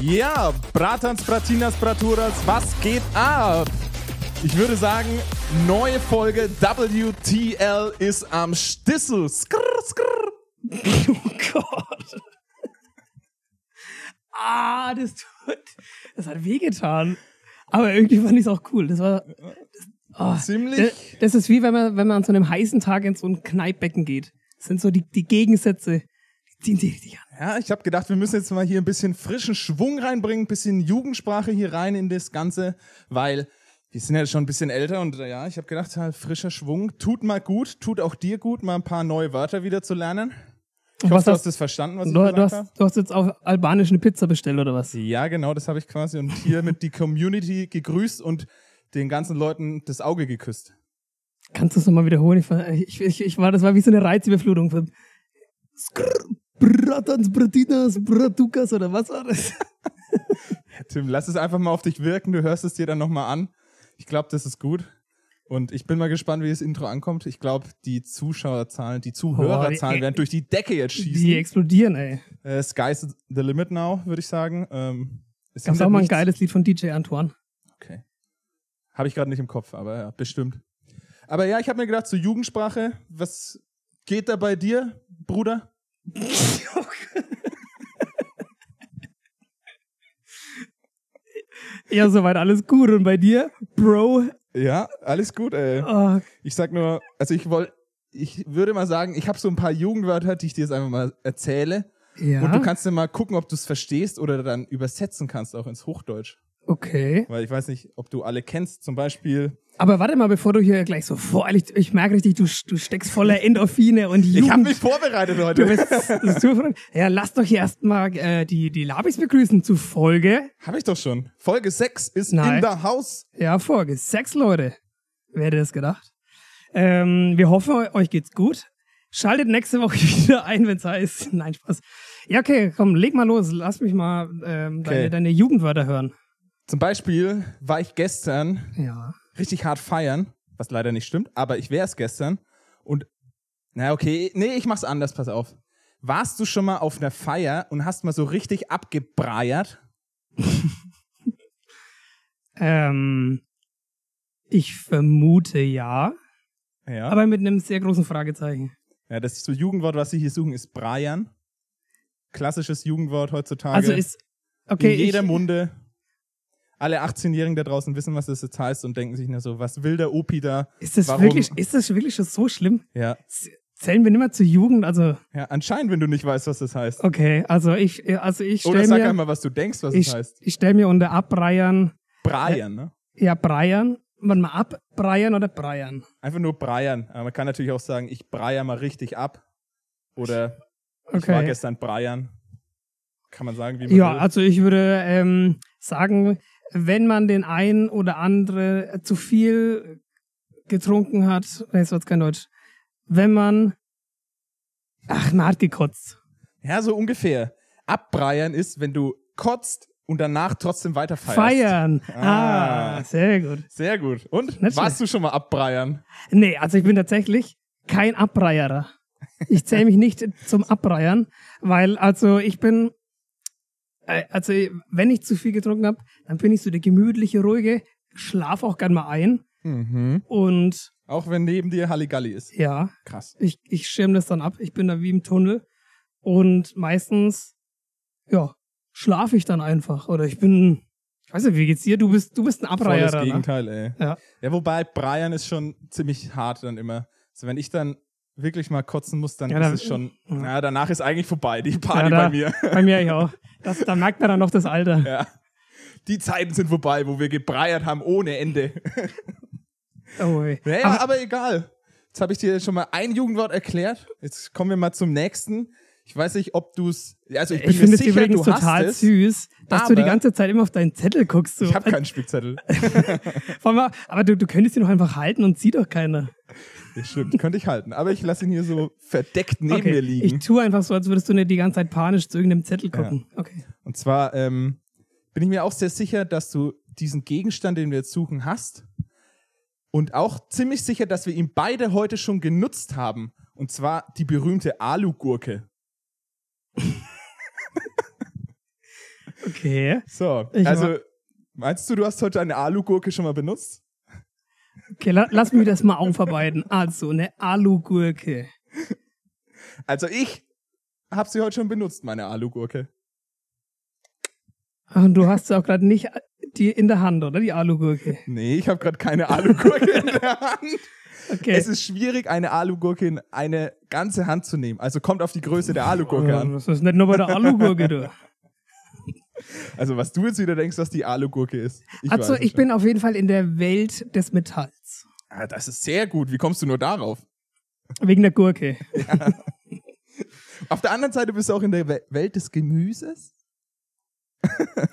Ja, Bratans, Bratinas, Braturas, was geht ab? Ich würde sagen, neue Folge WTL ist am Stissel. Skrr, skrr. Oh Gott. Ah, das tut. Das hat wehgetan. Aber irgendwie fand ich es auch cool. Das war. Das, oh, Ziemlich. Das, das ist wie wenn man, wenn man an so einem heißen Tag in so ein Kneippbecken geht. Das sind so die, die Gegensätze. Ziehen sich richtig an. Ja, ich habe gedacht, wir müssen jetzt mal hier ein bisschen frischen Schwung reinbringen, ein bisschen Jugendsprache hier rein in das Ganze, weil wir sind ja schon ein bisschen älter und äh, ja, ich habe gedacht, halt, frischer Schwung tut mal gut, tut auch dir gut, mal ein paar neue Wörter wieder zu lernen. Ich hoffe, du hast- das verstanden, was ich Du, gesagt du, hast, habe. du hast jetzt auf Albanisch eine Pizza bestellt, oder was? Ja, genau, das habe ich quasi und hier mit die Community gegrüßt und den ganzen Leuten das Auge geküsst. Kannst du es nochmal wiederholen? Ich, war- ich, ich, ich war, das war wie so eine Reizüberflutung. Von Skrr, Bratans, Bratinas, Bratukas oder was war das? Tim, lass es einfach mal auf dich wirken, du hörst es dir dann nochmal an. Ich glaube, das ist gut. Und ich bin mal gespannt, wie das Intro ankommt. Ich glaube, die Zuschauerzahlen, die Zuhörerzahlen die- werden durch die Decke jetzt Die schießen. explodieren, ey. Äh, Sky's the limit now, würde ich sagen. Ähm, es Gab's hindert auch mal ein nichts. geiles Lied von DJ Antoine. Okay. Habe ich gerade nicht im Kopf, aber ja, bestimmt. Aber ja, ich habe mir gedacht, zur Jugendsprache, was geht da bei dir, Bruder? Ja, soweit alles gut. Und bei dir, Bro? Ja, alles gut, ey. Oh, Ich sag nur, also ich wollte, ich würde mal sagen, ich habe so ein paar Jugendwörter, die ich dir jetzt einfach mal erzähle. ja. Und du kannst dann mal gucken, ob du es verstehst oder dann übersetzen kannst, auch ins Hochdeutsch. okay. Weil ich weiß nicht, ob du alle kennst. Zum Beispiel, Aber warte mal, bevor du hier gleich so voreilig, ich merke richtig, du, du steckst voller Endorphine und Jugend. ich habe mich vorbereitet Du heute. bist super. Ja, lass doch hier erstmal äh, die, die Labis begrüßen zu Folge. Habe ich doch schon. Folge 6 ist Nein. in der Haus. Ja, Folge. Sechs Leute. Wer hätte das gedacht? Ähm, wir hoffen, eu- euch geht's gut. Schaltet nächste Woche wieder ein, wenn's heißt. Nein, Spaß. Ja, okay, komm, leg mal los. Lass mich mal ähm, Okay. deine, deine Jugendwörter hören. Zum Beispiel war ich gestern Ja. richtig hart feiern, was leider nicht stimmt, aber ich wäre es gestern. Und, na okay, nee, ich mach's anders, pass auf. Warst du schon mal auf einer Feier und hast mal so richtig abgebreiert? Ähm, ich vermute ja, Ja. aber mit einem sehr großen Fragezeichen. ja, das so Jugendwort, was sie hier suchen, ist breiern. Klassisches Jugendwort heutzutage. Also ist, okay, in jeder ich, Munde. Alle 18-Jährigen da draußen wissen, was das jetzt heißt und denken sich nur so, was will der Opi da? ist das Warum? wirklich, ist das wirklich schon so schlimm? Ja, Zählen wir nicht mehr zur Jugend? Also, ja, anscheinend, wenn du nicht weißt, was das heißt. okay, also ich, also ich Oder stelle sag mir, einmal, was du denkst, was ich, es heißt. ich stell mir unter Abreiern, Breiern, ne? ja, Breiern, warte mal, abbreiern oder Breiern? Einfach nur breiern. Aber man kann natürlich auch sagen, ich breier mal richtig ab. Oder ich war Okay. gestern breiern. Kann man sagen, wie man Ja, will. also ich würde ähm, sagen, wenn man den einen oder andere zu viel getrunken hat, jetzt kein Deutsch, wenn man, ach, man hat gekotzt. Ja, so ungefähr. Abbreiern ist, wenn du kotzt und danach trotzdem weiter feierst. Feiern. Ah. Ah, sehr gut. Sehr gut. Und? Nicht warst du schon mal abbreiern? Nee, also ich bin tatsächlich kein Abbreierer. Ich zähle mich nicht zum Abbreiern, weil also ich bin, also wenn ich zu viel getrunken habe, dann bin ich so der gemütliche, ruhige, schlaf auch gern mal ein Mhm. und Auch wenn neben dir Halligalli ist. ja, Krass. ich, ich schirm das dann ab. Ich bin da wie im Tunnel und meistens, ja, schlafe ich dann einfach oder ich bin, ich weiß nicht, wie geht's dir? Du bist, du bist ein Volles Abbreierer, ne? Gegenteil, ey. Ja. Ja, wobei Breiern ist schon ziemlich hart dann immer. Also wenn ich dann wirklich mal kotzen muss, dann Ja, ist dann- es schon, ja. na, danach ist eigentlich vorbei, die Party Ja, da- bei mir. Bei mir ja auch. Das, da merkt man dann noch das Alter. Ja. Die Zeiten sind vorbei, wo wir gebreiert haben ohne Ende. Oh, ey. Naja, aber, aber egal. Jetzt habe ich dir schon mal ein Jugendwort erklärt. Jetzt kommen wir mal zum nächsten. Ich weiß nicht, ob du es. Also ich bin Ich mir finde es sicher, übrigens du hast total es. süß, dass du die ganze Zeit immer auf deinen Zettel guckst. So. Ich habe keinen Spickzettel. Aber du, du könntest ihn doch einfach halten und sieht doch keiner. Das stimmt, könnte ich halten. Aber ich lasse ihn hier so verdeckt neben mir Ich liegen. tue einfach so, als würdest du nicht die ganze Zeit panisch zu irgendeinem Zettel gucken. Okay. Und zwar ähm, bin ich mir auch sehr sicher, dass du diesen Gegenstand, den wir jetzt suchen, hast. Und auch ziemlich sicher, dass wir ihn beide heute schon genutzt haben. Und zwar die berühmte Alugurke. Okay. So, Ich also meinst du, du hast heute eine Alugurke schon mal benutzt? Okay, la lass mich das mal aufarbeiten. Also, eine Alugurke. Also ich habe sie heute schon benutzt, meine Alugurke. Und du hast sie auch gerade nicht die in der Hand, oder? Die Alugurke. Nee, ich habe gerade keine Alugurke in der Hand. Okay. Es ist schwierig, eine Alugurke in eine ganze Hand zu nehmen. Also kommt auf die Größe der Alugurke an. Das ist nicht nur bei der Alugurke, du. Also was du jetzt wieder denkst, was die Alugurke ist. Ich Also, ich schon. bin auf jeden Fall in der Welt des Metalls. Ah, das ist sehr gut. Wie kommst du nur darauf? Wegen der Gurke. Auf der anderen Seite bist du auch in der We- Welt des Gemüses.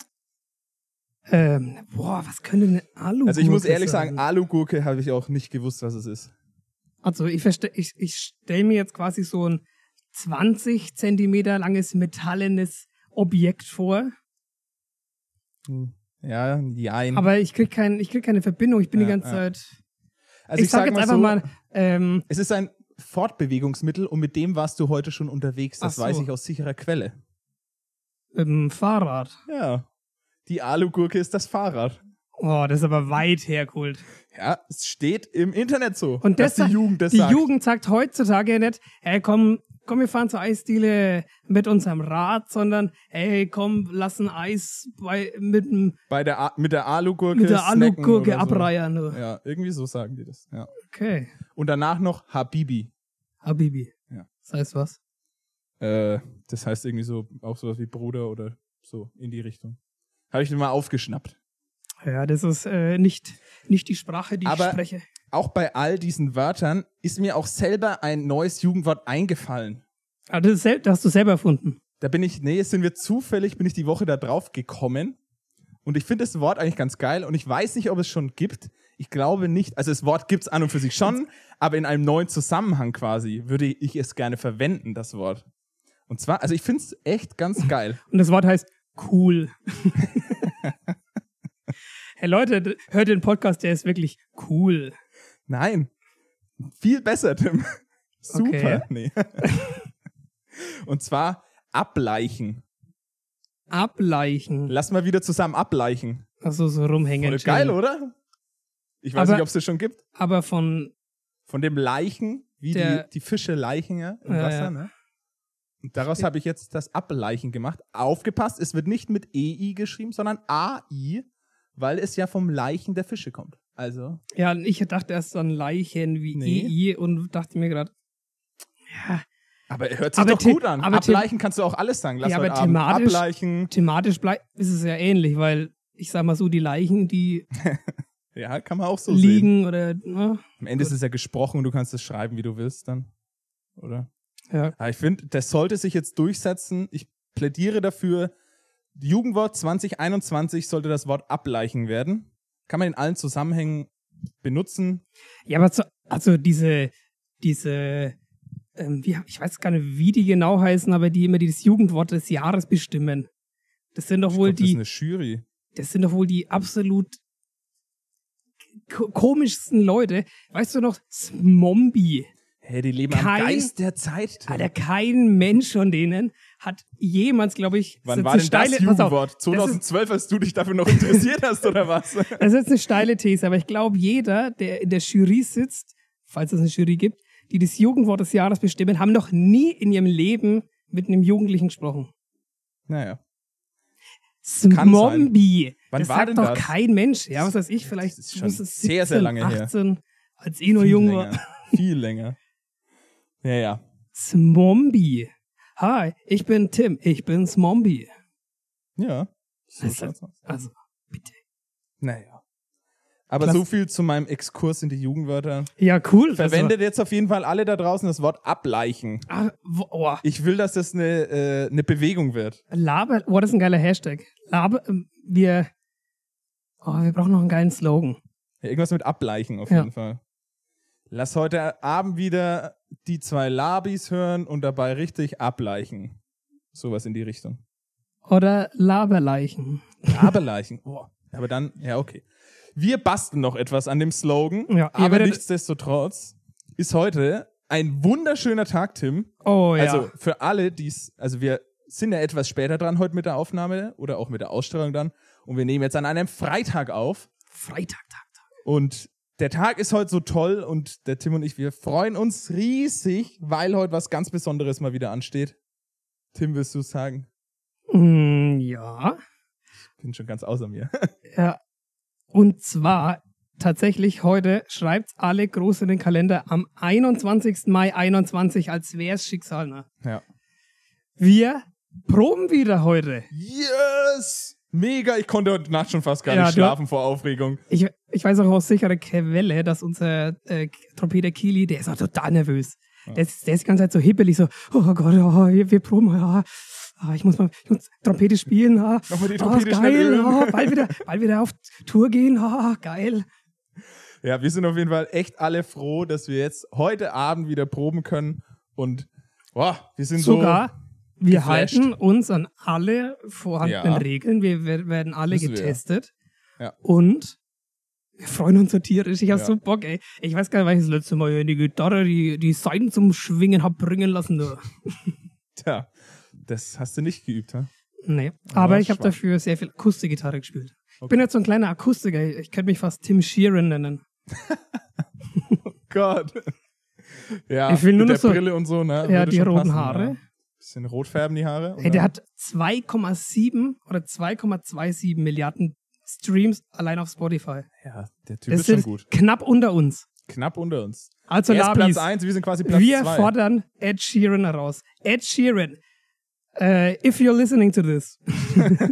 Ähm, boah, was könnte eine Alugurke Also ich muss ehrlich sein? sagen, Alugurke habe ich auch nicht gewusst, was es ist. Also ich, ich, ich stelle mir jetzt quasi so ein 20 Zentimeter langes metallenes Objekt vor, Ja, jein. aber ich krieg, kein, ich krieg keine Verbindung. Ich bin die Ja, ganze ja. Zeit. also ich, sag, jetzt einfach so, mal, ähm, Es ist ein Fortbewegungsmittel und mit dem warst du heute schon unterwegs. Das so. weiß ich aus sicherer Quelle. ähm, Fahrrad. Ja. Die Alugurke ist das Fahrrad. Oh, das ist aber weit hergeholt. Ja, es steht im Internet so. Und das die Jugend das die sagt. Jugend sagt heutzutage nicht, hey komm, komm, wir fahren zur Eisdiele mit unserem Rad, sondern hey komm, lass ein Eis bei, mit, dem- Bei der A mit der Alugurke. mit der Alugurke so. abreiern. du. Ja, irgendwie so sagen die das. Ja. Okay. Und danach noch Habibi. Habibi. Ja. Das heißt was? Äh, das heißt irgendwie so, auch sowas wie Bruder oder so in die Richtung. Habe ich mir mal aufgeschnappt. Ja, das ist äh, nicht, nicht die Sprache, die Aber- ich spreche. Auch bei all diesen Wörtern ist mir auch selber ein neues Jugendwort eingefallen. Ah, das, ist das hast du selber erfunden. Da bin ich, nee, sind wir zufällig, bin ich die Woche da drauf gekommen. Und ich finde das Wort eigentlich ganz geil und ich weiß nicht, ob es schon gibt. Ich glaube nicht. Also das Wort gibt's an und für sich schon, aber in einem neuen Zusammenhang quasi würde ich es gerne verwenden, das Wort. Und zwar, also ich finde es echt ganz geil. Und das Wort heißt cool. hey Leute, hört den Podcast, der ist wirklich cool. Nein. Viel besser, Tim. Super. Okay. Nee. Und zwar ableichen. Ableichen. Lass mal wieder zusammen ableichen. Also so rumhängen. Voll geil, oder? Ich weiß Aber- nicht, ob es das schon gibt. Aber von, Von dem Leichen, wie Der- die, die Fische leichen ja im Ja, Wasser, ja. ne? Und daraus habe ich jetzt das Ableichen gemacht. Aufgepasst, es wird nicht mit EI geschrieben, sondern AI, weil es ja vom Leichen der Fische kommt. Also, ja, ich dachte erst an Leichen wie Nee. EI und dachte mir gerade, ja, aber hört sich Aber doch gut an. aber Ableichen kannst du auch alles sagen. Lass Ja, aber thematisch- ableichen. thematisch ist es ja ähnlich, weil ich sag mal so, die Leichen, die Ja, kann man auch so liegen oder, ne? Am Ende ist es ja gesprochen und du kannst es schreiben, wie du willst dann. Oder? Ja. Aber ich finde, das sollte sich jetzt durchsetzen. Ich plädiere dafür, Jugendwort 2021 sollte das Wort ableichen werden. Kann man in allen Zusammenhängen benutzen. Ja, aber zu, also diese, diese, ähm, wie, ich weiß gar nicht, wie die genau heißen, aber die immer das Jugendwort des Jahres bestimmen. Das sind doch wohl glaub, das ist die, eine Jury. das sind doch wohl die absolut ko komischsten Leute. Weißt du noch, Smombi. Hey, die leben Kein- am Geist der Zeit. Tim. Alter, kein Mensch von denen hat jemals, glaube ich, Wann war denn das steile- Jugendwort? das ist- 2012, als du dich dafür noch interessiert hast, oder was? Das ist jetzt eine steile These, aber ich glaube, jeder, der in der Jury sitzt, falls es eine Jury gibt, die das Jugendwort des Jahres bestimmen, haben noch nie in ihrem Leben mit einem Jugendlichen gesprochen. Naja. Smombi. Wann das war sagt denn doch das? kein Mensch. Ja, was weiß ich, vielleicht Das ist schon muss es sehr, sehr lange her. 18, als eh nur Viel jung war. Viel länger. Ja, ja. Smombi. Hi, ich bin Tim, ich bin Smombi. Ja. So aus. Also, bitte. Naja. Aber Klasse. so viel zu meinem Exkurs in die Jugendwörter. Ja, cool. Verwendet jetzt auf jeden Fall alle da draußen das Wort ableichen. Also, wo- oh, Ich will, dass das eine, äh, eine Bewegung wird. Laber, oh, das ist ein geiler Hashtag. Laber, ähm, wir, oh, wir brauchen noch einen geilen Slogan. Ja, irgendwas mit ableichen auf Ja. jeden Fall. Lass heute Abend wieder die zwei Labis hören und dabei richtig ableichen. Sowas in die Richtung. Oder Laberleichen. Laberleichen. Oh. Aber dann, ja, okay. Wir basteln noch etwas an dem Slogan. Ja, aber nichtsdestotrotz ist heute ein wunderschöner Tag, Tim. Oh ja. Also für alle, die es, also wir sind ja etwas später dran heute mit der Aufnahme oder auch mit der Ausstrahlung dann. Und wir nehmen jetzt an einem Freitag auf. Freitag, Tag, Tag. Und der Tag ist heute so toll und der Tim und ich, wir freuen uns riesig, weil heute was ganz Besonderes mal wieder ansteht. Tim, wirst du sagen? Mm, ja. Bin schon ganz außer mir. Ja. Und zwar tatsächlich heute schreibt alle groß in den Kalender am 21. Mai 21, als wär's Schicksal. Ne? Ja. Wir proben wieder heute. Yes! Mega, ich konnte heute Nacht schon fast gar Ja, nicht du- schlafen vor Aufregung. Ich, ich weiß auch aus sicherer Quelle, dass unser äh, Trompeter Kili, der ist auch total nervös. Der, ist, der ist die ganze Zeit so hippelig, so, oh Gott, oh, wir, wir proben, ja, ah, ich muss mal ich muss Trompete spielen, ah, Nochmal die ah, Trompete schnell geil, ah, bald wieder, bald wieder auf Tour gehen, ah, geil. Ja, wir sind auf jeden Fall echt alle froh, dass wir jetzt heute Abend wieder proben können. Und boah, wir sind Sogar, wir geflasht. halten uns an alle vorhandenen Ja. Regeln, wir, wer- werden alle Müssen getestet Ja. und wir freuen uns so tierisch. Ich hab Ja. so Bock, ey. Ich weiß gar nicht, weil ich das letzte Mal hier die Gitarre, die, die Seiten zum Schwingen hab bringen lassen. Tja, das hast du nicht geübt, ha? Nee, Aber aber ich habe dafür sehr viel Akustikgitarre gespielt. Ich Okay. bin jetzt so ein kleiner Akustiker. Ich könnte mich fast Tim Sheeran nennen. Gott. Ja, Ich will nur mit noch der so- Brille und so, ne? Ja, würde die roten passen, Haare. Bisschen rot färben die Haare. Hey, der hat 2,7 oder 2,27 Milliarden Streams allein auf Spotify. Ja, der Typ Das ist schon gut. knapp unter uns. Knapp unter uns. Also er Labis, Platz 1, wir sind quasi Platz wir 2. fordern Ed Sheeran heraus. Ed Sheeran, uh, if you're listening to this,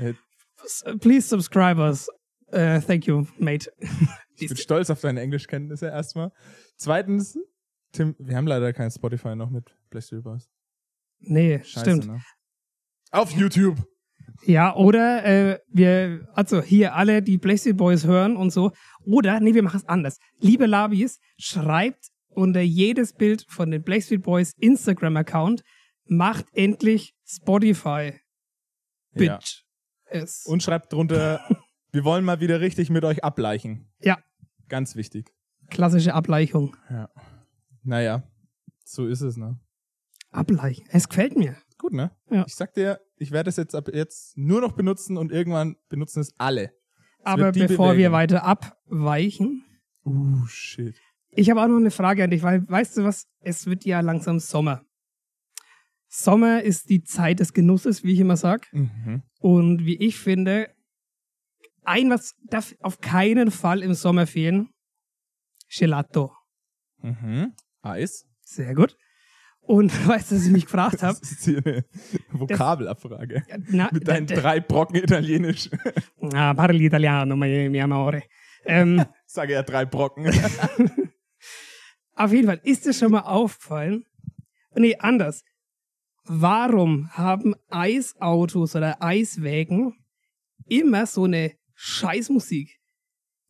please subscribe us. Uh, thank you, mate. Ich bin stolz auf deine Englischkenntnisse erstmal. Zweitens, Tim, wir haben leider kein Spotify noch mit Boys. Nee, Scheiße, stimmt. Ne? Auf YouTube. Ja, oder äh, wir, also hier alle, die Blackstreet Boys hören und so. Oder, nee, wir machen es anders. Liebe Labis, schreibt unter jedes Bild von den Blackstreet Boys Instagram-Account, macht endlich Spotify. Ja. Bitch. Es. Und schreibt drunter, wir wollen mal wieder richtig mit euch ableichen. ja, Ganz wichtig. klassische Ableichung. Ja. Naja, so ist es, ne? Ableichen. Es gefällt mir. Gut, ne? Ja. Ich sag dir, ich werde es jetzt ab jetzt nur noch benutzen und irgendwann benutzen es alle. Aber bevor wir Bewegung. weiter abweichen, Uh, shit. ich habe auch noch eine Frage an dich, weil weißt du was? Es wird ja langsam Sommer. Sommer ist die Zeit des Genusses, wie ich immer sag. Mhm. Und wie ich finde, ein was darf auf keinen Fall im Sommer fehlen. Gelato. Mhm. Eis. Sehr gut. Und weißt du, was ich mich gefragt habe? Das ist hier eine Vokabelabfrage. Na, Mit deinen da- da- drei Brocken Italienisch. Ah, parli italiano, mi, mi amore. Ähm, Sage ja drei Brocken. auf jeden Fall, ist dir schon mal aufgefallen? Nee, anders. Warum haben Eisautos oder Eiswägen immer so eine Scheißmusik?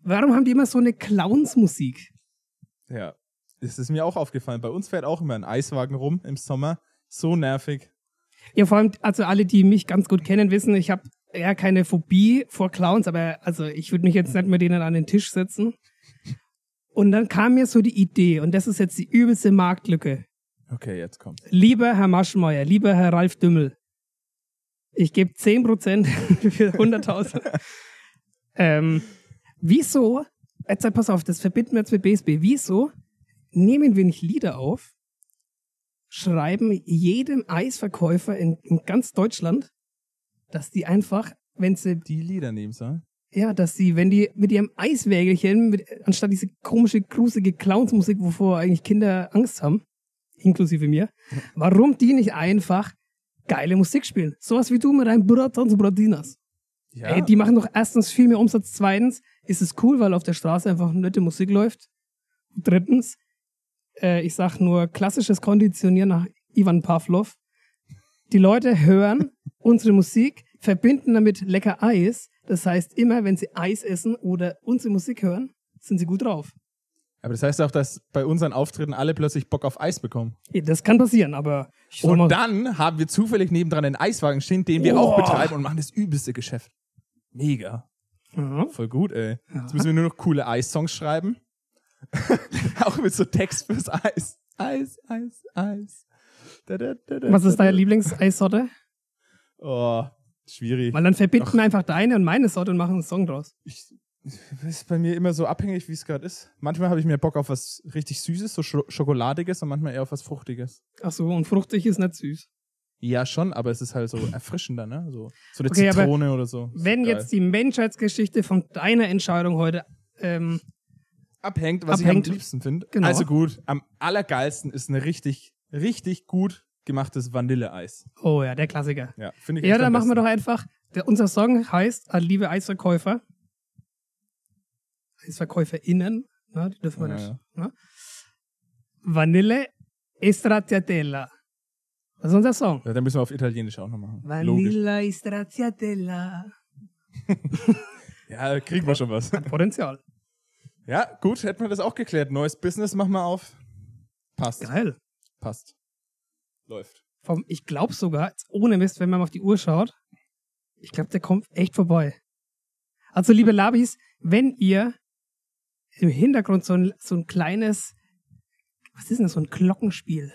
Warum haben die immer so eine Clownsmusik? ja. Das ist mir auch aufgefallen. Bei uns fährt auch immer ein Eiswagen rum im Sommer. So nervig. Ja, vor allem, also alle, die mich ganz gut kennen, wissen, ich habe ja keine Phobie vor Clowns, aber also ich würde mich jetzt nicht mit denen an den Tisch setzen. Und dann kam mir so die Idee, und das ist jetzt die übelste Marktlücke. Okay, jetzt kommt's. Lieber Herr Maschmeyer, lieber Herr Ralf Dümmel, ich gebe 10% für 100.000. ähm, wieso, jetzt pass auf, das verbinden wir jetzt mit BSB, wieso nehmen wir nicht Lieder auf, schreiben jedem Eisverkäufer in, in ganz Deutschland, dass die einfach, wenn sie, Die Lieder nehmen, so. ja, dass sie, wenn die mit ihrem Eiswägelchen, mit, anstatt diese komische, grusige Clownsmusik, wovor eigentlich Kinder Angst haben, inklusive mir, warum die nicht einfach geile Musik spielen? Sowas wie du mit deinem Bratans und Bratinas. Ja. Ey, die machen doch erstens viel mehr Umsatz, zweitens ist es cool, weil auf der Straße einfach nette Musik läuft. Drittens, äh, ich sag nur klassisches Konditionieren nach Ivan Pavlov. Die Leute hören unsere Musik, verbinden damit lecker Eis. Das heißt, immer wenn sie Eis essen oder unsere Musik hören, sind sie gut drauf. Aber das heißt auch, dass bei unseren Auftritten alle plötzlich Bock auf Eis bekommen. Das kann passieren, aber Und dann haben wir zufällig nebendran einen Eiswagen stehen, den wir Oh. auch betreiben und machen das übelste Geschäft. Mega. ja, Voll gut, ey. Jetzt müssen wir nur noch coole Eis-Songs schreiben. auch mit so Text fürs Eis. Eis, Eis, Eis. Da, da, da, was ist deine. Lieblingseissorte? Oh, schwierig. Weil dann verbinden wir einfach deine und meine Sorte und machen einen Song draus. Ich, das ist bei mir immer so abhängig, wie es gerade ist. Manchmal habe ich mehr Bock auf was richtig Süßes, so Scho Schokoladiges und manchmal eher auf was Fruchtiges. Ach so, und fruchtig ist nicht süß. Ja, schon, aber es ist halt so erfrischender, ne? So, so eine Okay, Zitrone oder so. Wenn geil. jetzt die Menschheitsgeschichte von deiner Entscheidung heute ähm, abhängt, was abhängt. ich am liebsten finde. Genau. Also gut, am allergeilsten ist ein richtig, richtig gut gemachtes Vanilleeis. Oh ja, der Klassiker. Ja, finde ich Ja, dann machen wir doch einfach. Der, unser Song heißt liebe Eisverkäufer. EisverkäuferInnen, ne, die dürfen wir Ja, nicht. ja. Ne? Vanille Estracciatella. Das ist unser Song. Ja, dann müssen wir auf Italienisch auch noch machen. Vanilla Estracciatella. Ja, kriegen wir schon was. Potenzial. Ja, gut, hätten wir das auch geklärt. Neues Business machen wir auf. Passt. Geil. Passt. Läuft. Vom, ich glaube sogar, ohne Mist, wenn man mal auf die Uhr schaut, ich glaube, der kommt echt vorbei. Also, liebe Labis, wenn ihr im Hintergrund so ein, so ein kleines, was ist denn das, so ein Glockenspiel,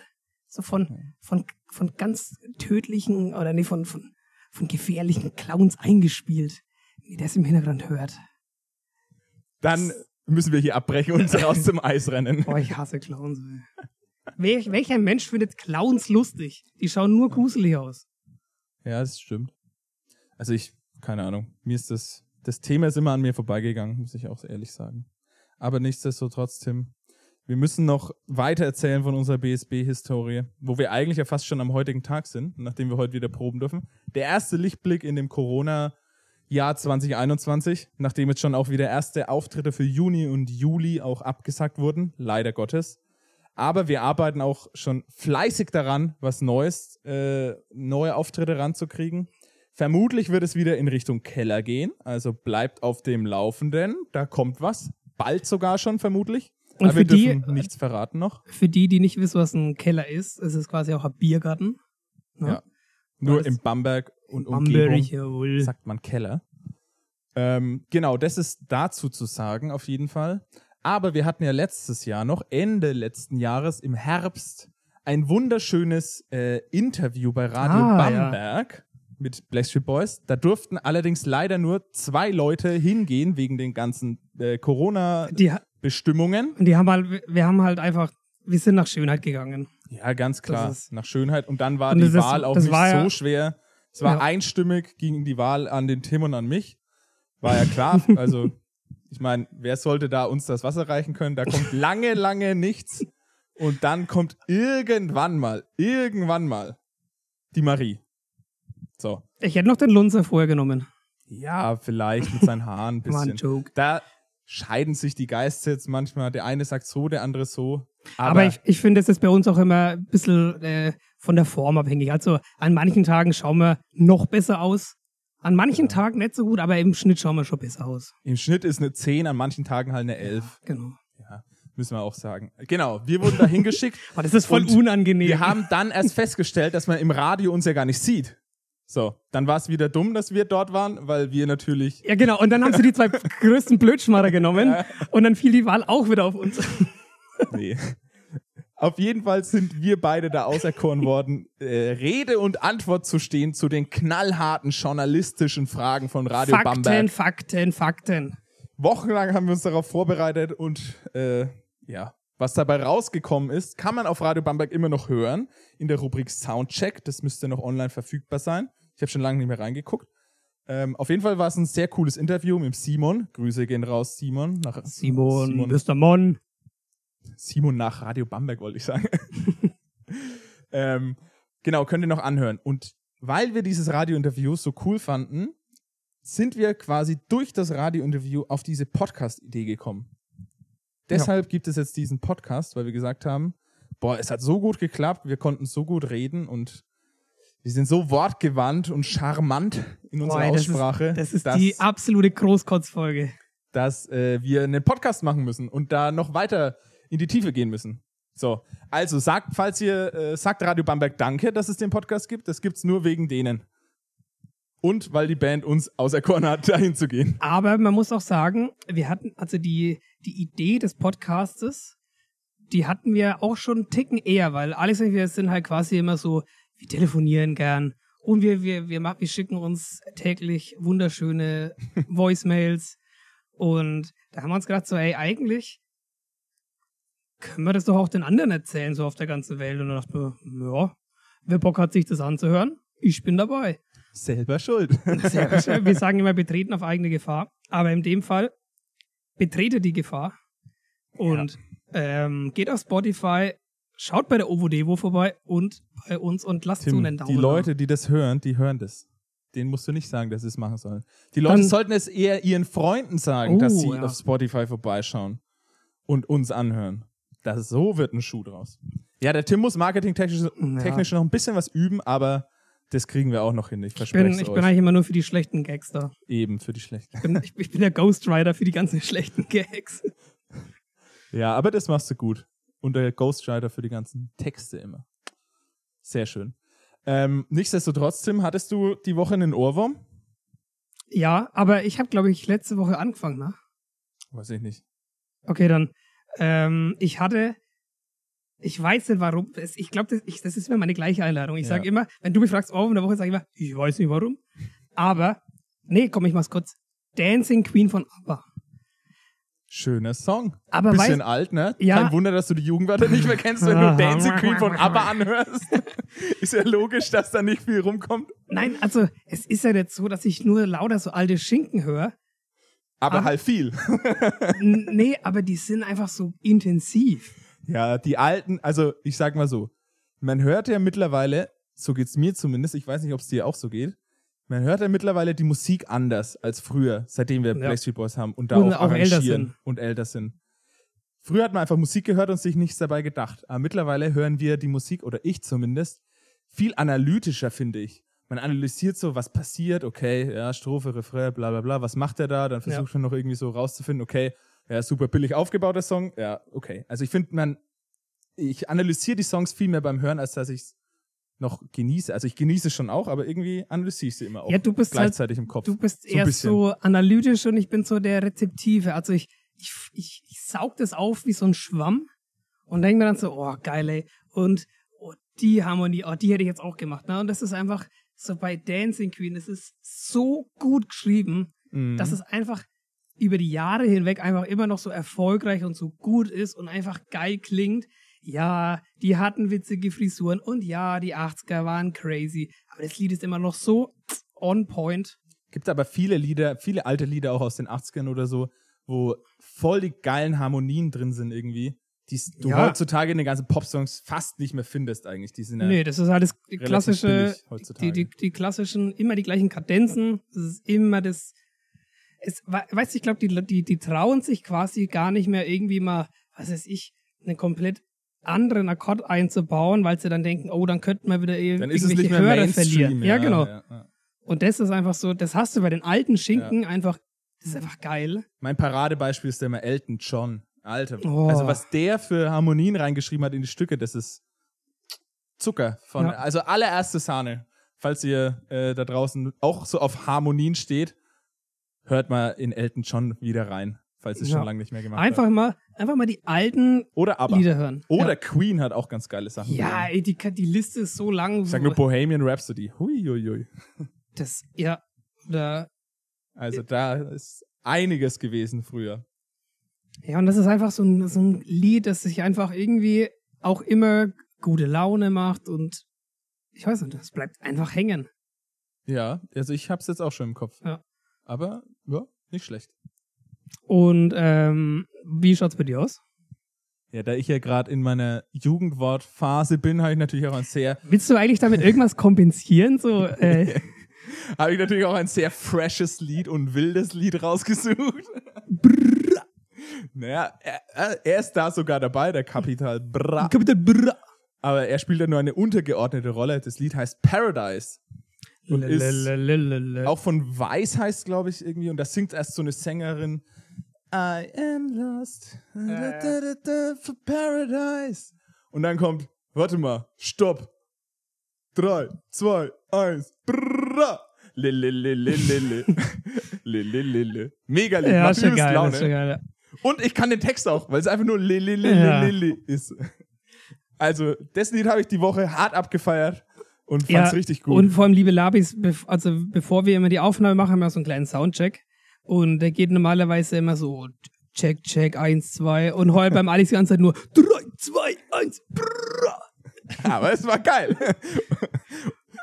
so von, von, von ganz tödlichen oder nee, von, von, von gefährlichen Clowns eingespielt, ihr das im Hintergrund hört. Dann müssen wir hier abbrechen und raus zum Eis rennen. Boah, ich hasse Clowns. Ey. Wel, welcher Mensch findet Clowns lustig? Die schauen nur gruselig aus. Ja, das stimmt. Also ich, keine Ahnung. Mir ist das, das Thema ist immer an mir vorbeigegangen, muss ich auch ehrlich sagen. Aber nichtsdestotrotz, Tim, wir müssen noch weiter erzählen von unserer BSB-Historie, wo wir eigentlich ja fast schon am heutigen Tag sind, nachdem wir heute wieder proben dürfen. Der erste Lichtblick in dem Corona-Jahr 2021, nachdem jetzt schon auch wieder erste Auftritte für Juni und Juli auch abgesagt wurden, leider Gottes. Aber wir arbeiten auch schon fleißig daran, was Neues, äh, neue Auftritte ranzukriegen. Vermutlich wird es wieder in Richtung Keller gehen, also bleibt auf dem Laufenden. Da kommt was, bald sogar schon vermutlich. Und Aber wir für die- dürfen nichts verraten noch. Für die, die nicht wissen, was ein Keller ist, ist es quasi auch ein Biergarten. Ne? Ja. Nur im Bamberg und Umgebung jawohl. sagt man Keller. Ähm, genau, das ist dazu zu sagen, auf jeden Fall. Aber wir hatten ja letztes Jahr noch, Ende letzten Jahres, im Herbst, ein wunderschönes äh, Interview bei Radio Ah, ja. Bamberg mit Blackstreet Boys. Da durften allerdings leider nur zwei Leute hingehen wegen den ganzen äh, Corona-Bestimmungen. Die, die haben halt, wir haben halt einfach, wir sind nach Schönheit gegangen. Ja, ganz klar, nach Schönheit. Und dann war die das ist- Wahl auch nicht war ja- so schwer. Es war Ja. einstimmig, ging die Wahl an den Tim und an mich. War ja klar. also, ich meine, wer sollte da uns das Wasser reichen können? Da kommt lange, lange nichts. Und dann kommt irgendwann mal, irgendwann mal die Marie. So. Ich hätte noch den Lunzer vorher genommen. Ja, vielleicht mit seinen Haaren ein bisschen. Joke. Da scheiden sich die Geister jetzt manchmal. Der eine sagt so, der andere so. Aber, Aber, ich, ich finde, es ist bei uns auch immer ein bisschen äh, von der Form abhängig. Also an manchen Tagen schauen wir noch besser aus. An manchen Tagen nicht so gut, aber im Schnitt schauen wir schon besser aus. im Schnitt ist eine 10, an manchen Tagen halt eine 11. Genau. Ja, müssen wir auch sagen. Genau, wir wurden da hingeschickt. Das ist voll unangenehm. Wir haben dann erst festgestellt, dass man im Radio uns ja gar nicht sieht. So, dann war es wieder dumm, dass wir dort waren, weil wir natürlich. ja, genau. Und dann haben sie die zwei größten Blödschmarrer genommen und dann fiel die Wahl auch wieder auf uns. Nee. Auf jeden Fall sind wir beide da auserkoren worden, äh, Rede und Antwort zu stehen zu den knallharten journalistischen Fragen von Radio Fakten, Bamberg. Fakten, Fakten. Wochenlang haben wir uns darauf vorbereitet und äh, ja, was dabei rausgekommen ist, kann man auf Radio Bamberg immer noch hören in der Rubrik Soundcheck. Das müsste noch online verfügbar sein. Ich habe schon lange nicht mehr reingeguckt. Ähm, auf jeden Fall war es ein sehr cooles Interview mit Simon. Grüße gehen raus, Simon. Nach, Simon, Simon, Mr. Mon. Simon nach Radio Bamberg, wollte ich sagen. ähm, genau, könnt ihr noch anhören. Und weil wir dieses Radiointerview so cool fanden, sind wir quasi durch das Radiointerview auf diese Podcast-Idee gekommen. Deshalb gibt es jetzt diesen Podcast, weil wir gesagt haben, boah, es hat so gut geklappt, wir konnten so gut reden und wir sind so wortgewandt und charmant in unserer Boah, das ist- Aussprache, Das ist die absolute Großkotzfolge. dass äh, wir einen Podcast machen müssen und da noch weiter in die Tiefe gehen müssen. So, also sagt, falls ihr äh, sagt Radio Bamberg Danke, dass es den Podcast gibt, das gibt's nur wegen denen. Und weil die Band uns auserkoren hat, dahin zu gehen. Aber man muss auch sagen, wir hatten also die, die Idee des Podcastes, die hatten wir auch schon einen Ticken eher, weil Alex und wir sind halt quasi immer so, wir telefonieren gern Und wir, wir, wir, machen, wir schicken uns täglich wunderschöne Voicemails. Und da haben wir uns gedacht, so, ey, eigentlich können wir das doch auch den anderen erzählen, so auf der ganzen Welt. Und dann dachten wir, ja, wer Bock hat, sich das anzuhören, ich bin dabei. Selber schuld. Selber schuld. Wir sagen immer, betreten auf eigene Gefahr. Aber in dem Fall, betrete die Gefahr und ja. ähm, geht auf Spotify, schaut bei der OVO Devo vorbei und bei uns und lasst Tim, so einen Daumen. Die Leute, die das hören, die hören das. Denen musst du nicht sagen, dass sie es machen sollen. Die Leute Dann, sollten es eher ihren Freunden sagen, oh, dass sie ja. auf Spotify vorbeischauen und uns anhören. Das, so wird ein Schuh draus. Ja, der Tim muss marketingtechnisch technisch noch ein bisschen was üben, aber das kriegen wir auch noch hin. Ich verspreche bin, ich bin eigentlich immer nur für die schlechten Gags da. Eben, für die schlechten. Ich bin, ich, ich bin der Ghostwriter für die ganzen schlechten Gags. Ja, aber das machst du gut. Und der Ghostwriter für die ganzen Texte immer. Sehr schön. Ähm, nichtsdestotrotz, Tim, hattest du die Woche einen Ohrwurm? Ja, aber ich habe, glaube ich, letzte Woche angefangen, ne? Weiß ich nicht. Okay, dann. Ähm, ich hatte ich weiß nicht warum. Ich glaube, das, das, ist immer meine gleiche Einladung. Ich ja. sage immer, wenn du mich fragst, oh, in der Woche, sage ich immer, ich weiß nicht warum. Aber, nee, komm, ich mach's kurz. Dancing Queen von ABBA. Schöner Song. Aber Bisschen weißt, alt, ne? Ja. Kein Wunder, dass du die Jugendwörter nicht mehr kennst, wenn du Dancing Queen von ABBA anhörst. ist ja logisch, dass da nicht viel rumkommt. Nein, also es ist ja nicht so, dass ich nur lauter so alte Schinken höre. Aber, aber halt viel. nee, aber die sind einfach so intensiv. Ja, die alten, also ich sag mal so, man hört ja mittlerweile, so geht's mir zumindest, ich weiß nicht, ob es dir auch so geht, man hört ja mittlerweile die Musik anders als früher, seitdem wir ja. Backstreet Boys haben und da und auch, auch älter sind. und älter sind. Früher hat man einfach Musik gehört und sich nichts dabei gedacht. Aber mittlerweile hören wir die Musik, oder ich zumindest, viel analytischer, finde ich. Man analysiert so, was passiert, okay, ja, Strophe, Refrain, bla bla bla, was macht er da? Dann versucht man noch irgendwie so rauszufinden, okay, ja, super billig aufgebauter Song. Ja, okay. Also ich finde, man, ich analysiere die Songs viel mehr beim Hören, als dass ich es noch genieße. Also ich genieße es schon auch, aber irgendwie analysiere ich sie immer auch ja, du bist halt gleichzeitig halt, im Kopf. Du bist so eher so analytisch und ich bin so der Rezeptive. Also ich, ich, ich, ich saug das auf wie so ein Schwamm und denke mir dann so, oh geil, ey. Und oh, die Harmonie, oh, die hätte ich jetzt auch gemacht. Ne? Und das ist einfach so bei Dancing Queen, es ist so gut geschrieben, mhm. dass es einfach über die Jahre hinweg einfach immer noch so erfolgreich und so gut ist und einfach geil klingt. Ja, die hatten witzige Frisuren und ja, die 80er waren crazy. Aber das Lied ist immer noch so on point. Gibt aber viele Lieder, viele alte Lieder auch aus den 80ern oder so, wo voll die geilen Harmonien drin sind irgendwie, die du ja. heutzutage in den ganzen Popsongs fast nicht mehr findest eigentlich. Die sind ja nee, das ist halt das klassische, die, die, die klassischen, immer die gleichen Kadenzen. Das ist immer das es, weißt du, ich glaube, die, die, die trauen sich quasi gar nicht mehr irgendwie mal, was weiß ich, einen komplett anderen Akkord einzubauen, weil sie dann denken, oh, dann könnten wir wieder dann irgendwelche Hörer verlieren. Ja, ja genau. Ja. Und das ist einfach so, das hast du bei den alten Schinken einfach, das ist einfach geil. Mein Paradebeispiel ist der immer Elton John. Alter. Oh. Also was der für Harmonien reingeschrieben hat in die Stücke, das ist Zucker. Von, Also allererste Sahne. Falls ihr äh, da draußen auch so auf Harmonien steht, hört mal in Elton John wieder rein, falls es ja. schon lange nicht mehr gemacht einfach hat. Mal, einfach mal die alten Oder aber. Lieder hören. Oder ja. Queen hat auch ganz geile Sachen. Ja, ey, die, die Liste ist so lang. Ich sag nur Bohemian Rhapsody. Hui, hui, hui. Das, ja, da. Also da ist einiges gewesen früher. Ja, und das ist einfach so ein, so ein Lied, das sich einfach irgendwie auch immer gute Laune macht und ich weiß nicht, das bleibt einfach hängen. Ja, also ich hab's jetzt auch schon im Kopf. Ja. Aber ja, nicht schlecht. Und ähm, wie schaut's bei dir aus? Ja, da ich ja gerade in meiner Jugendwortphase bin, habe ich natürlich auch ein sehr. Willst du eigentlich damit irgendwas kompensieren? So, äh? habe ich natürlich auch ein sehr freshes Lied und wildes Lied rausgesucht. Naja, er, er, ist da sogar dabei, der Kapital Bra. Kapital Bra. Aber er spielt ja nur eine untergeordnete Rolle. Das Lied heißt Paradise. Und ist auch von Weiß heißt, glaube ich, irgendwie. Und da singt erst so eine Sängerin. I am lost äh. for paradise. Und dann kommt, warte mal, stopp. Drei, zwei, eins. Brrra. Lililililili. Lilililili. Mega Lied, ja, macht übelst geil, Laune. Geil, ja. Und ich kann den Text auch, weil es einfach nur Lilililili ja. ist. Also, das Lied habe ich die Woche hart abgefeiert und fand's Ja, richtig gut. Und vor allem, liebe Labis, also bevor wir immer die Aufnahme machen, haben wir so einen kleinen Soundcheck. Und der geht normalerweise immer so Check, Check, 1, 2 und heute beim Alex die ganze Zeit nur 3, 2, 1, Aber es war geil.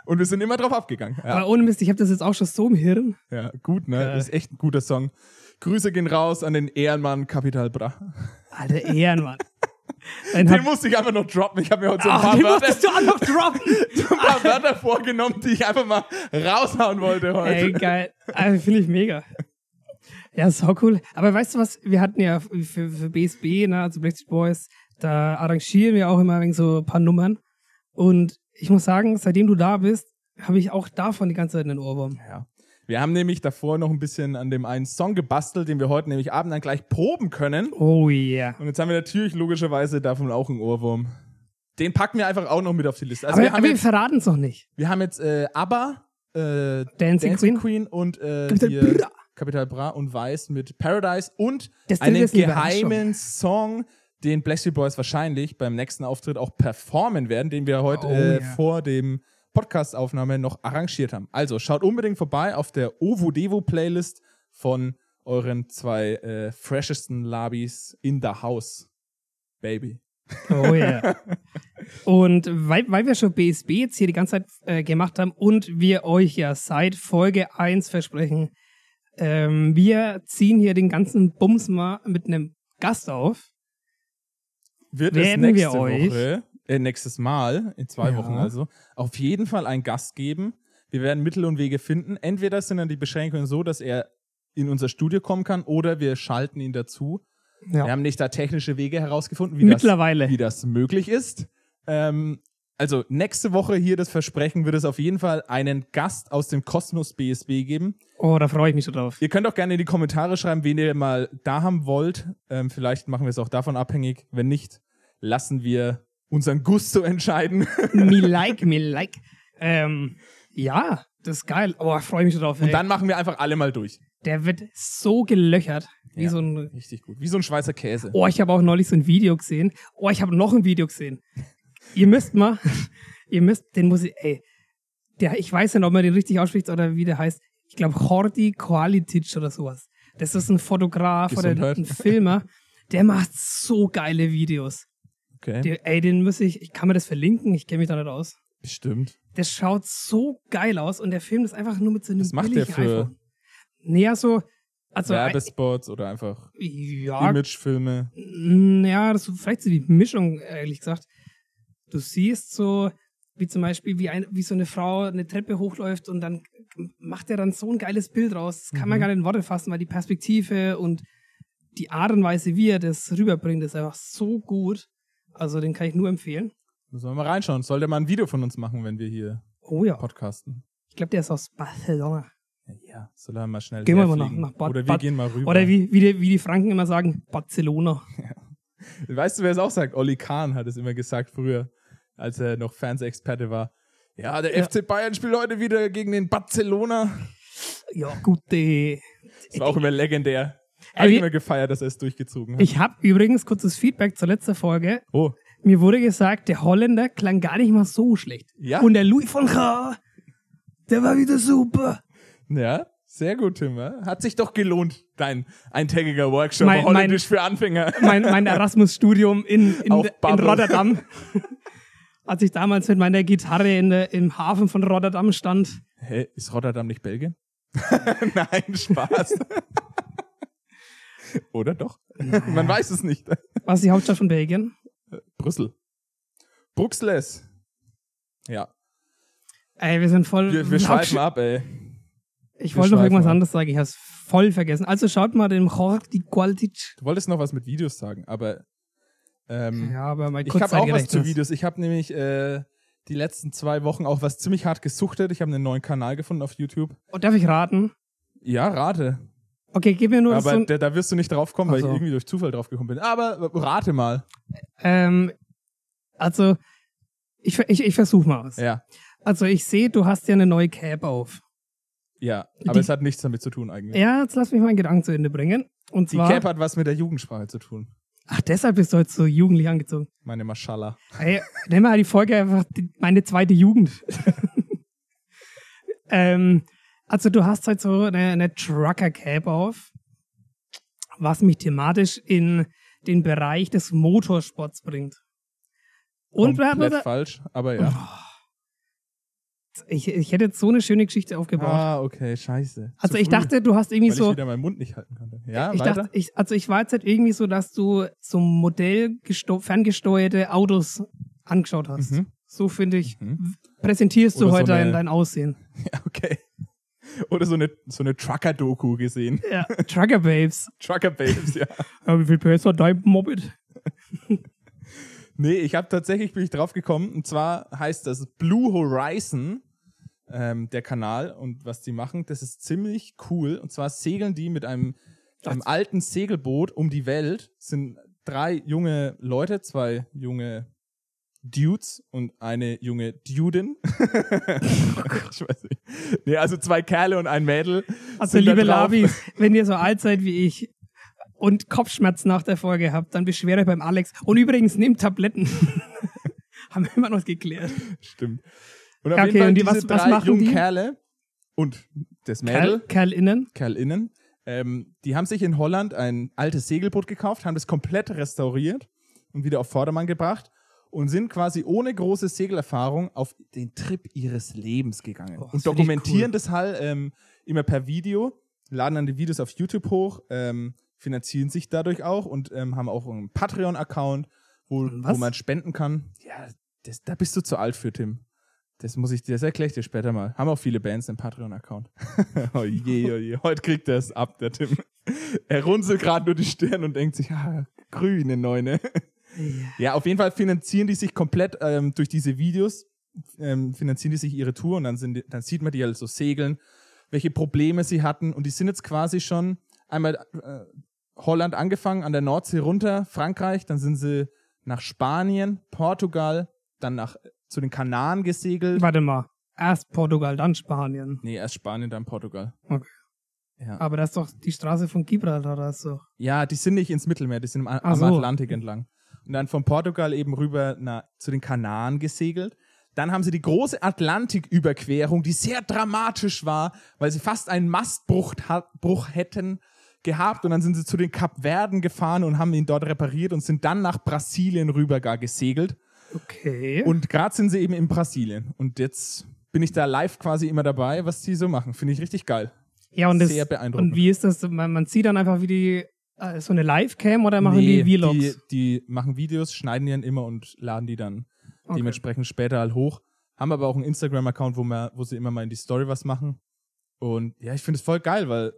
und wir sind immer drauf abgegangen. Ja, Aber ohne Mist, ich habe das jetzt auch schon so im Hirn. ja gut, ne? Geil. Ist echt ein guter Song. Grüße gehen raus an den Ehrenmann Kapital Bra. Alter Ehrenmann. Dann Den musste ich einfach noch droppen. Ich habe mir heute so ein ach, paar, Wörter, so ein paar Wörter vorgenommen, die ich einfach mal raushauen wollte heute. Ey, geil. Also, Finde ich mega. Ja, sau cool. Aber weißt du was, wir hatten ja für, für BSB, ne, also Backstreet Boys, da arrangieren wir auch immer wegen so ein paar Nummern. Und ich muss sagen, seitdem du da bist, habe ich auch davon die ganze Zeit einen Ohrwurm. Ja. Wir haben nämlich davor noch ein bisschen an dem einen Song gebastelt, den wir heute nämlich Abend dann gleich proben können. Oh yeah. Und jetzt haben wir natürlich logischerweise davon auch einen Ohrwurm. Den packen wir einfach auch noch mit auf die Liste. Also aber wir, aber wir verraten es noch nicht. wir haben jetzt äh, ABBA, äh, Dancing, Queen. Queen und äh, Capital hier Bra. Und Weiß mit Paradise und Das einen geheimen Song, den Blackstreet Boys wahrscheinlich beim nächsten Auftritt auch performen werden, den wir heute Oh, äh, ja. vor dem Podcast-Aufnahme noch arrangiert haben. Also schaut unbedingt vorbei auf der Ovo Devo Playlist von euren zwei äh, freshesten Labis in the house. Baby. Oh yeah. und weil, weil wir schon BSB jetzt hier die ganze Zeit äh, gemacht haben und wir euch ja seit Folge 1 versprechen, ähm, wir ziehen hier den ganzen Bums mal mit einem Gast auf. Wird es Werden nächste wir euch- Woche, äh, nächstes Mal, in zwei Ja. Wochen also, auf jeden Fall einen Gast geben. Wir werden Mittel und Wege finden. Entweder sind dann die Beschränkungen so, dass er in unser Studio kommen kann, oder wir schalten ihn dazu. Ja. Wir haben nicht da technische Wege herausgefunden, wie, Mittlerweile. das, wie das möglich ist. Ähm, also nächste Woche hier das Versprechen wird es auf jeden Fall einen Gast aus dem Kosmos BSB geben. Oh, da freue ich mich schon drauf. Ihr könnt auch gerne in die Kommentare schreiben, wen ihr mal da haben wollt. Ähm, vielleicht machen wir es auch davon abhängig. Wenn nicht, lassen wir unseren Gusto entscheiden. me like, me like. Ähm, ja, das ist geil. Oh, ich freue mich drauf. Ey. Und dann machen wir einfach alle mal durch. Der wird so gelöchert. Wie Ja. so ein. Richtig gut. Wie so ein Schweizer Käse. Oh, ich habe auch neulich so ein Video gesehen. Oh, ich habe noch ein Video gesehen. ihr müsst mal, ihr müsst, den muss ich, ey, der, ich weiß nicht, ob man den richtig ausspricht oder wie der heißt. Ich glaube, Hordi Qualitic oder sowas. Das ist ein Fotograf oder Gesundheit. ein Filmer. Der macht so geile Videos. Okay. Der, ey, den muss ich, ich kann mir das verlinken, ich kenne mich da nicht aus. Bestimmt. Das schaut so geil aus und der filmt ist einfach nur mit so einem Was macht der für iPhone. Naja, so, also, Werbespots oder einfach ja, Imagefilme? Ja, das ist vielleicht so die Mischung, ehrlich gesagt. Du siehst so, wie zum Beispiel, wie, ein, wie so eine Frau eine Treppe hochläuft und dann macht er dann so ein geiles Bild raus. Das kann man Mhm. gar nicht in Worte fassen, weil die Perspektive und die Art und Weise, wie er das rüberbringt, ist einfach so gut. Also den kann ich nur empfehlen. Müssen wir mal reinschauen. Soll der mal ein Video von uns machen, wenn wir hier Oh ja. podcasten? Ich glaube, der ist aus Barcelona. Ja, soll er mal schnell Gehen wir mal nach- nach Bad- Oder wir Bad- gehen mal rüber. Oder wie, wie, die, wie die Franken immer sagen, Barcelona. Weißt du, wer es auch sagt? Olli Kahn hat es immer gesagt früher, als er noch Fernsehexperte war. Ja, der Ja. FC Bayern spielt heute wieder gegen den Barcelona. Ja, gute. Das war auch immer legendär. Habe ich wie- immer gefeiert, dass er es durchgezogen hat. Ich habe übrigens kurzes Feedback zur letzten Folge. oh, Mir wurde gesagt, der Holländer klang gar nicht mal so schlecht. Ja? Und der Louis von Gaal, der war wieder super. ja, sehr gut, Tim. Hat sich doch gelohnt, dein eintägiger Workshop Mein- Holländisch für Anfänger. Mein, mein Erasmus-Studium in, in, in Bubble. Rotterdam. Als ich damals mit meiner Gitarre in der, im Hafen von Rotterdam stand. Hä, ist Rotterdam nicht Belgien? Nein, Spaß. Oder doch? Man weiß es nicht. Was ist die Hauptstadt von Belgien? Brüssel. Bruxelles. Ja, Ey, wir sind voll. wir, wir schweifen ab, ey. Ich wir wollte noch irgendwas ab. anderes sagen, ich hab's voll vergessen. Also schaut mal den Horti Qualitic. Du wolltest noch was mit Videos sagen, aber ähm, Ja, aber mein ich habe auch was zu. Videos. Ich habe nämlich äh, die letzten zwei Wochen auch was ziemlich hart gesuchtet. Ich habe einen neuen Kanal gefunden auf YouTube. Oh, darf ich raten? Ja, rate. Okay, gib mir nur so Aber ein, da, da wirst du nicht drauf kommen, weil Ach so. ich irgendwie durch Zufall drauf gekommen bin. Aber rate mal. ähm, also, ich, ich, ich versuch mal was. Ja. Also, ich sehe, du hast ja eine neue Cap auf. Ja, aber Die- es hat nichts damit zu tun eigentlich. Ja, jetzt lass mich meinen Gedanken zu Ende bringen. Und Die zwar, Cap hat was mit der Jugendsprache zu tun. Ach, deshalb bist du heute so jugendlich angezogen. Meine Maschallah. Hey, nenn mal die Folge einfach die, meine zweite Jugend. ähm, also du hast halt so eine, eine Trucker-Cap auf, was mich thematisch in den Bereich des Motorsports bringt. Und Komplett da, falsch, aber ja. ich, ich hätte jetzt so eine schöne Geschichte aufgebaut. Ah, okay, scheiße. also Zu ich früh, dachte, du hast irgendwie weil so, ich wieder meinen Mund nicht halten konnte. Ja, ich weiter? dachte, ich, also ich war jetzt halt irgendwie so, dass du so Modell ferngesteuerte Autos angeschaut hast. Mhm. So finde ich, Mhm. präsentierst du Oder so heute eine- dein, dein Aussehen. Ja, okay. Oder so eine, so eine Trucker-Doku gesehen. Ja, Trucker Babes. Trucker-Babes, ja. Ja, wie viel PS hat dein Moped? Nee, ich habe tatsächlich bin ich drauf gekommen. Und zwar heißt das Blue Horizon, ähm, der Kanal. Und was die machen, das ist ziemlich cool. Und zwar segeln die mit einem, einem alten Segelboot um die Welt. Es sind drei junge Leute, zwei junge Dudes und eine junge Dudin. ich weiß nicht. Nee, also zwei Kerle und ein Mädel. Also, liebe. Labis, wenn ihr so alt seid wie ich und Kopfschmerzen nach der Folge habt, dann beschwert euch beim Alex. Und übrigens, nehmt Tabletten. Haben wir immer noch geklärt. Stimmt. Und auf Ja, jeden okay, Fall und die- diese was- was drei machen jungen die? Kerle und das Mädel, Kerl innen. KerlInnen, ähm, die haben sich in Holland ein altes Segelboot gekauft, haben das komplett restauriert und wieder auf Vordermann gebracht und sind quasi ohne große Segelerfahrung auf den Trip ihres Lebens gegangen. Oh, und dokumentieren cool. das halt ähm, immer per Video, laden dann die Videos auf YouTube hoch, ähm, finanzieren sich dadurch auch und ähm, haben auch einen Patreon-Account, wo, wo man spenden kann. Ja, das, da bist du zu alt für, Tim. Das muss ich dir, das erkläre ich dir später mal. Haben auch viele Bands einen Patreon-Account. oh je, oh je, heute kriegt er es ab, der Tim. Er runzelt gerade nur die Stirn und denkt sich, ah, grüne Neune. Ja, auf jeden Fall finanzieren die sich komplett ähm, durch diese Videos, ähm, finanzieren die sich ihre Tour und dann, sind die, dann sieht man die halt so segeln, welche Probleme sie hatten und die sind jetzt quasi schon einmal äh, Holland angefangen, an der Nordsee runter, Frankreich, dann sind sie nach Spanien, Portugal, dann nach zu den Kanaren gesegelt. Warte mal. Erst Portugal, dann Spanien. Nee, erst Spanien, dann Portugal. Okay. Ja. Aber das ist doch die Straße von Gibraltar, das ist doch. ja, die sind nicht ins Mittelmeer, die sind im, A- Ach am so. Atlantik entlang. Und dann von Portugal eben rüber na, zu den Kanaren gesegelt. Dann haben sie die große Atlantiküberquerung, die sehr dramatisch war, weil sie fast einen Mastbruch Bruch hätten gehabt. Und dann sind sie zu den Kapverden gefahren und haben ihn dort repariert und sind dann nach Brasilien rüber gar gesegelt. Okay. Und gerade sind sie eben in Brasilien. Und jetzt bin ich da live quasi immer dabei, was die so machen. Finde ich richtig geil. ja, und das, sehr beeindruckend. Und wie ist das? Man, man sieht dann einfach, wie die, so eine Live-Cam oder machen die Nee, Vlogs? Die, die machen Videos, schneiden die dann immer und laden die dann Okay. dementsprechend später halt hoch. Haben aber auch einen Instagram-Account, wo, wir- wo sie immer mal in die Story was machen. Und ja, ich finde es voll geil, weil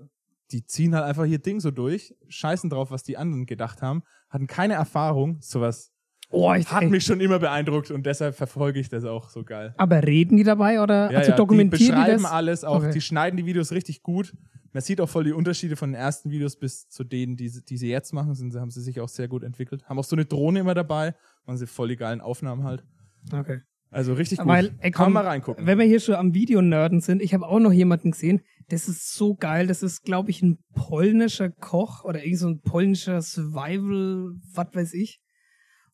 die ziehen halt einfach ihr Ding so durch, scheißen drauf, was die anderen gedacht haben, hatten keine Erfahrung, sowas oh, ich, hat mich schon immer beeindruckt und deshalb verfolge ich das auch so geil. aber reden die dabei oder Ja, also ja, dokumentieren die die, beschreiben das? alles auch, Okay. die schneiden die Videos richtig gut. Man sieht auch voll die Unterschiede von den ersten Videos bis zu denen, die, sie- die sie jetzt machen, sind, sie- haben sie sich auch sehr gut entwickelt. Haben auch so eine Drohne immer dabei, machen sie voll die geilen Aufnahmen halt. Okay. Also richtig gut. Weil, ey, Kann komm, mal reingucken. Wenn wir hier schon am Videonörden sind, ich habe auch noch jemanden gesehen, das ist so geil. Das ist, glaube ich, ein polnischer Koch oder irgend so ein polnischer Survival, was weiß ich.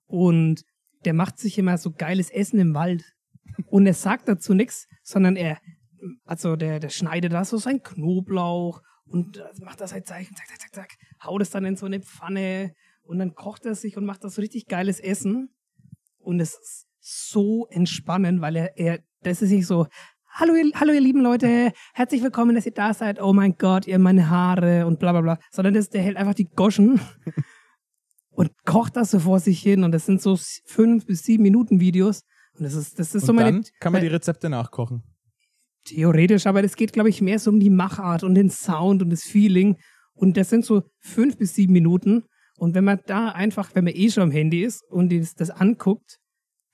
Und der macht sich immer so geiles Essen im Wald. Und er sagt dazu nichts, sondern er, also der, der schneidet da so sein Knoblauch und äh, macht das halt zack, zack, zack, zack, zack, haut es dann in so eine Pfanne und dann kocht er sich und macht das so richtig geiles Essen. Und es ist so entspannend, weil er, er, das ist nicht so, hallo ihr, hallo ihr lieben Leute, herzlich willkommen, dass ihr da seid, oh mein Gott, ihr meine Haare und bla bla bla, sondern das, der hält einfach die Goschen und kocht das so vor sich hin und das sind so fünf bis sieben Minuten Videos und das ist, das ist so und meine, dann kann man die Rezepte nachkochen. Theoretisch, aber das geht, glaube ich, mehr so um die Machart und den Sound und das Feeling. Und das sind so fünf bis sieben Minuten. Und wenn man da einfach, wenn man eh schon am Handy ist und das, das anguckt,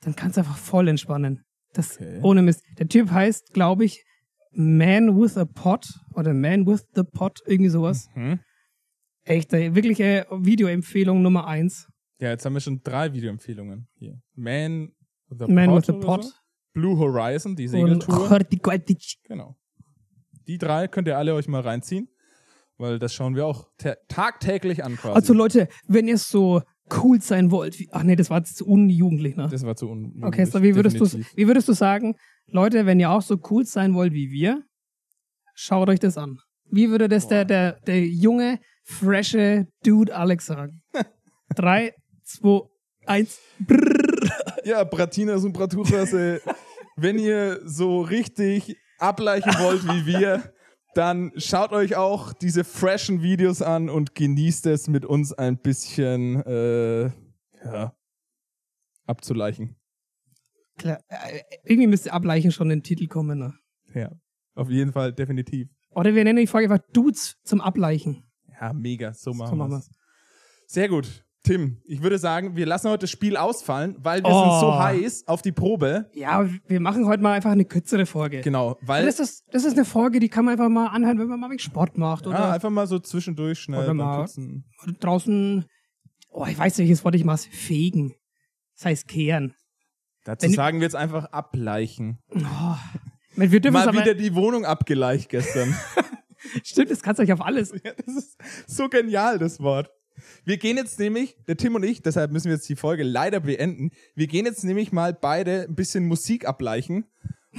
dann kann es einfach voll entspannen. Das Okay. ohne Mist. Der Typ heißt, glaube ich, Man with a Pot oder Man with the Pot, irgendwie sowas. Hm? Echt, äh, wirkliche Videoempfehlung Nummer eins. Ja, jetzt haben wir schon drei Videoempfehlungen hier. Man with a Man Pot. with the oder Pot. So. Blue Horizon, die Und Segeltour. Horticultic. Genau. Die drei könnt ihr alle euch mal reinziehen, weil das schauen wir auch ta- tagtäglich an quasi. Also Leute, wenn ihr so cool sein wollt. Wie, ach nee, das war zu unjugendlich, ne? Das war zu un Okay, so wie würdest, du, wie würdest du sagen, Leute, wenn ihr auch so cool sein wollt wie wir, schaut euch das an. Wie würde das der, der, der junge, frische Dude Alex sagen? Drei, zwei, eins. Ja, Bratinas und Braturas, wenn ihr so richtig ableichen wollt wie wir, dann schaut euch auch diese freshen Videos an und genießt es mit uns ein bisschen äh, ja, abzuleichen. Klar, äh, irgendwie müsste Ableichen schon in den Titel kommen. Ne? Ja, auf jeden Fall, definitiv. Oder wir nennen die Folge einfach Dudes zum Ableichen. Ja, mega, so machen So machen wir wir's. Sehr gut. Tim, ich würde sagen, wir lassen heute das Spiel ausfallen, weil wir Oh. sind so heiß auf die Probe. Ja, wir machen heute mal einfach eine kürzere Folge. Genau, weil Das ist, das ist eine Folge, die kann man einfach mal anhören, wenn man mal Sport macht oder ja, einfach mal so zwischendurch schnell Oder mal- Putzen. draußen. Oh, ich weiß nicht, welches Wort ich mache. Fegen. Das heißt kehren. Dazu Wenn- sagen wir jetzt einfach ableichen. Wir dürfen es Mal wieder die Wohnung abgeleicht gestern. Stimmt, das kannst du euch auf alles. ja, das ist so genial, das Wort. Wir gehen jetzt nämlich, der Tim und ich, deshalb müssen wir jetzt die Folge leider beenden. Wir gehen jetzt nämlich mal beide ein bisschen Musik ableichen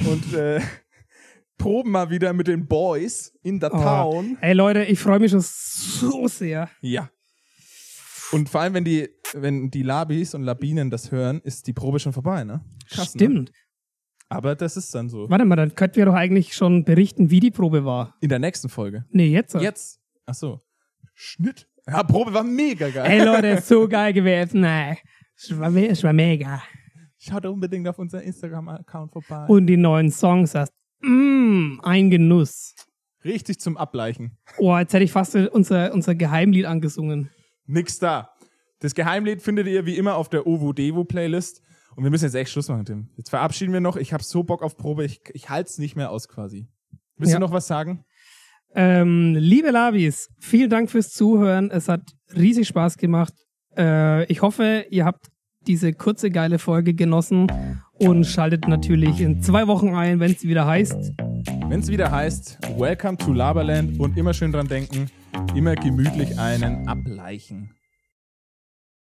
und äh, proben mal wieder mit den Boys in der Oh. Town. Ey Leute, ich freue mich schon so sehr. Ja. Und vor allem, wenn die, wenn die Labis und Labinen das hören, ist die Probe schon vorbei, ne? Krass, Ne? Stimmt. Aber das ist dann so. Warte mal, dann könnten wir doch eigentlich schon berichten, wie die Probe war. In der nächsten Folge. Nee, jetzt. Jetzt. Ach so. Schnitt. Ja, Probe war mega geil. Ey Leute, so geil gewesen. Ey. Es war, es war mega. Schaut unbedingt auf unseren Instagram-Account vorbei. Und die neuen Songs hast. Mmm, ein Genuss. Richtig zum Ableichen. Oh, jetzt hätte ich fast unser, unser Geheimlied angesungen. Nix da. Das Geheimlied findet ihr wie immer auf der Ovu Devo Playlist. Und wir müssen jetzt echt Schluss machen, Tim. Jetzt verabschieden wir noch. Ich habe so Bock auf Probe. Ich, ich halte es nicht mehr aus quasi. Willst Ja. du noch was sagen? Ähm, liebe Labis, vielen Dank fürs Zuhören. Es hat riesig Spaß gemacht. Äh, ich hoffe, ihr habt diese kurze, geile Folge genossen und schaltet natürlich in zwei Wochen ein, wenn es wieder heißt. Wenn es wieder heißt, Welcome to Laberland und immer schön dran denken, immer gemütlich einen ableichen.